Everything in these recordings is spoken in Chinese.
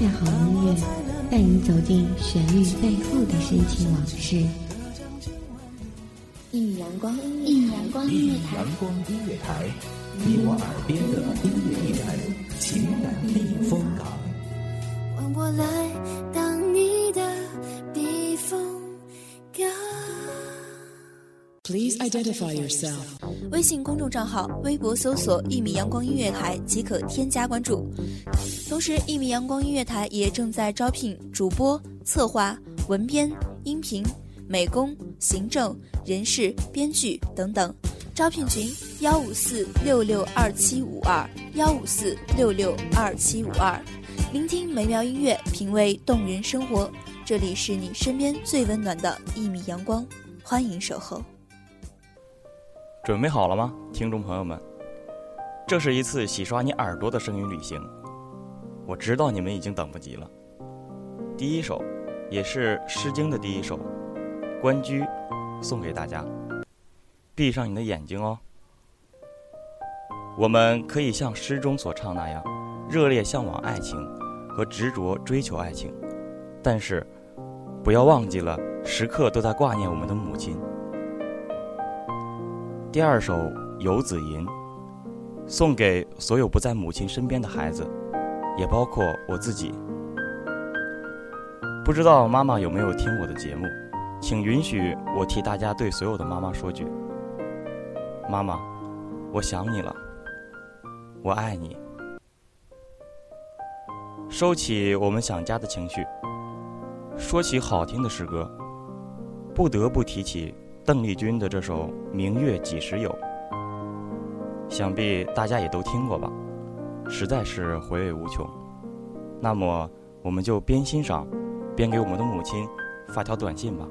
下好音乐，带你走进旋律背后的深情往事。一米阳光，一米阳光音乐台，阳光音乐台，你我耳边的音乐驿站，情感避风港。换我来当你的避风港。Please identify yourself。微信公众账号、微博搜索“一米阳光音乐台”即可添加关注。同时，一米阳光音乐台也正在招聘主播、策划、文编、音频、美工、行政、人事、编剧等等。招聘群：幺五四六六二七五二幺五四六六二七五二。聆听美妙音乐，品味动人生活。这里是你身边最温暖的一米阳光，欢迎守候。准备好了吗，听众朋友们？这是一次洗刷你耳朵的声音旅行。我知道你们已经等不及了。第一首，也是《诗经》的第一首《关雎》，送给大家。闭上你的眼睛哦。我们可以像诗中所唱那样，热烈向往爱情和执着追求爱情，但是，不要忘记了时刻都在挂念我们的母亲。第二首《游子吟》，送给所有不在母亲身边的孩子，也包括我自己。不知道妈妈有没有听我的节目，请允许我替大家对所有的妈妈说句：妈妈，我想你了，我爱你。收起我们想家的情绪，说起好听的诗歌，不得不提起。邓丽君的这首《明月几时有》，想必大家也都听过吧，实在是回味无穷。那么，我们就边欣赏，边给我们的母亲发条短信吧。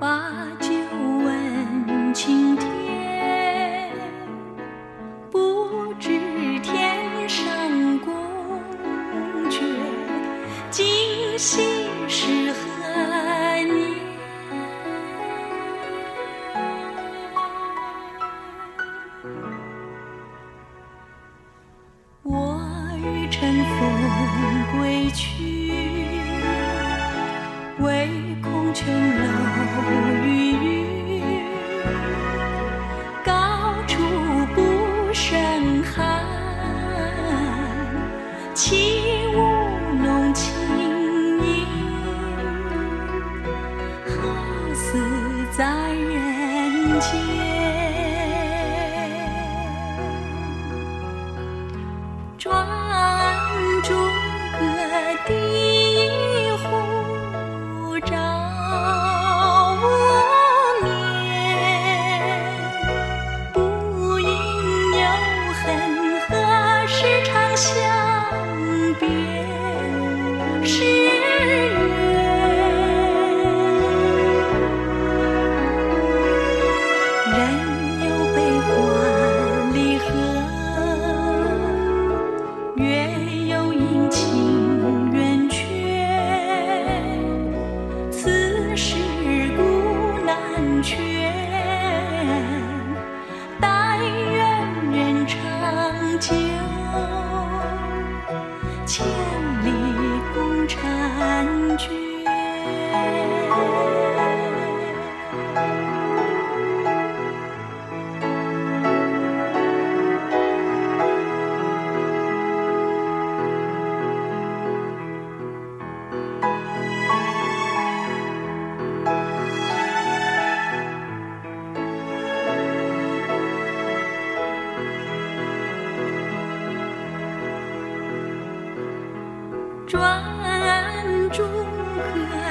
把酒问青河的湖照。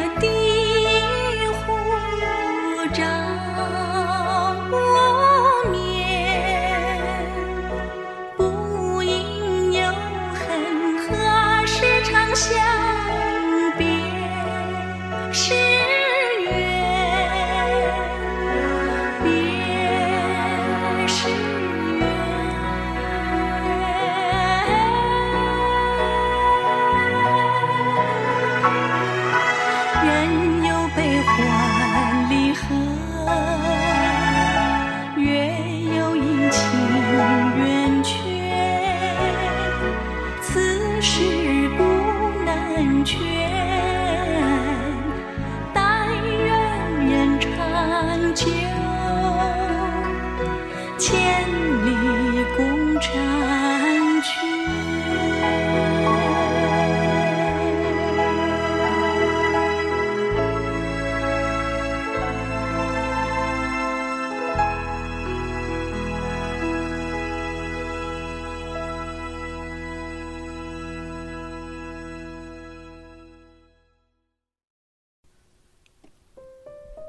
yeah.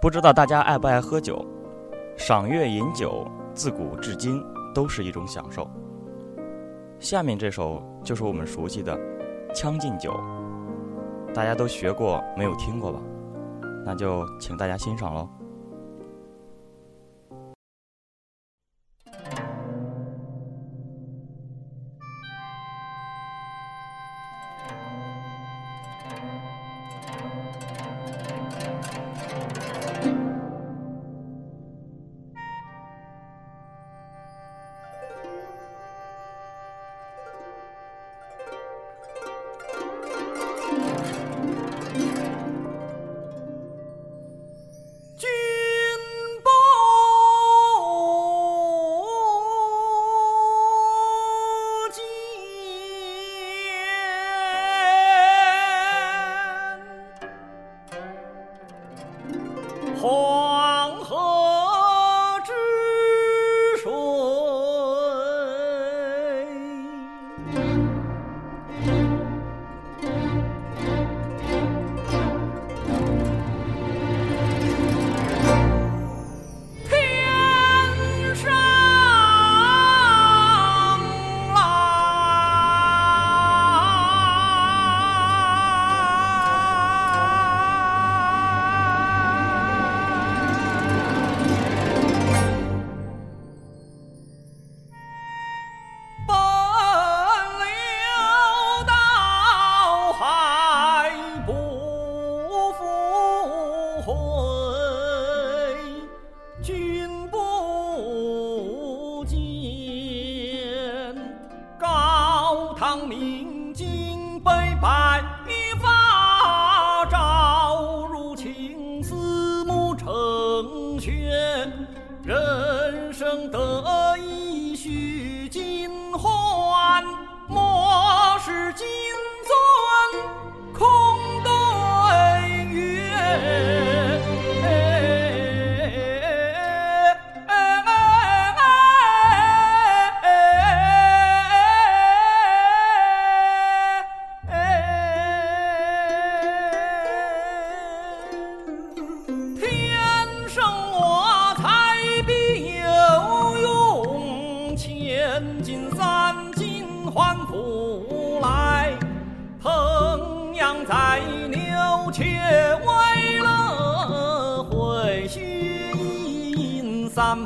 不知道大家爱不爱喝酒？赏月饮酒，自古至今都是一种享受。下面这首就是我们熟悉的《将进酒》，大家都学过，没有听过吧？那就请大家欣赏喽。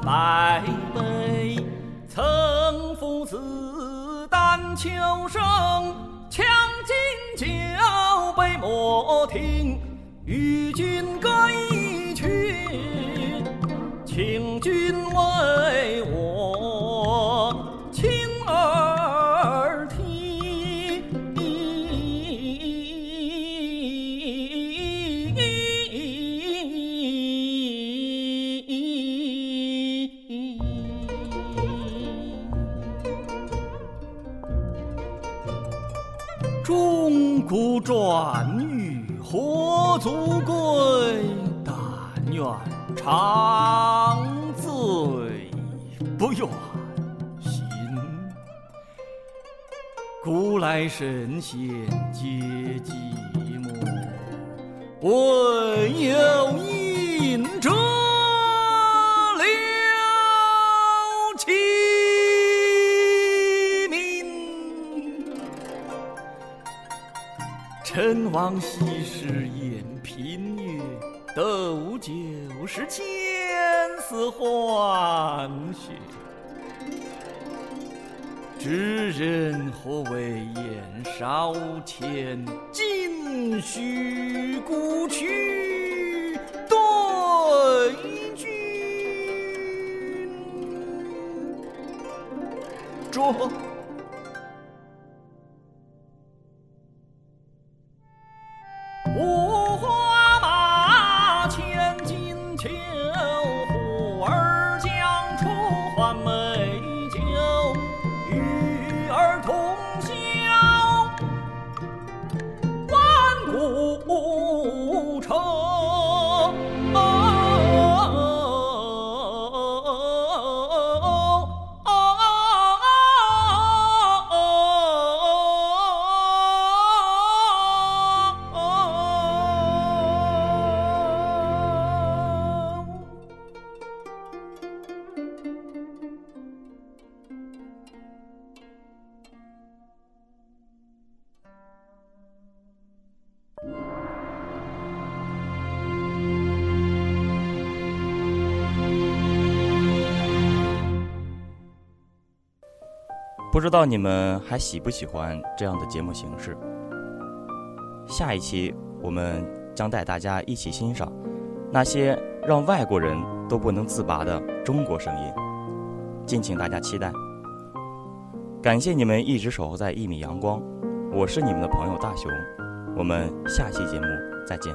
百杯，曾赴子丹秋声，将进酒杯莫停。与君歌一曲，请君为我。转欲何足贵？但愿长醉不愿醒。古来神仙皆寂寞，唯有陈王昔时宴平乐，斗酒是千丝欢血。知人何为言少钱？今须故去对君。酌。不知道你们还喜不喜欢这样的节目形式？下一期我们将带大家一起欣赏那些让外国人都不能自拔的中国声音，敬请大家期待。感谢你们一直守候在一米阳光，我是你们的朋友大熊，我们下期节目再见。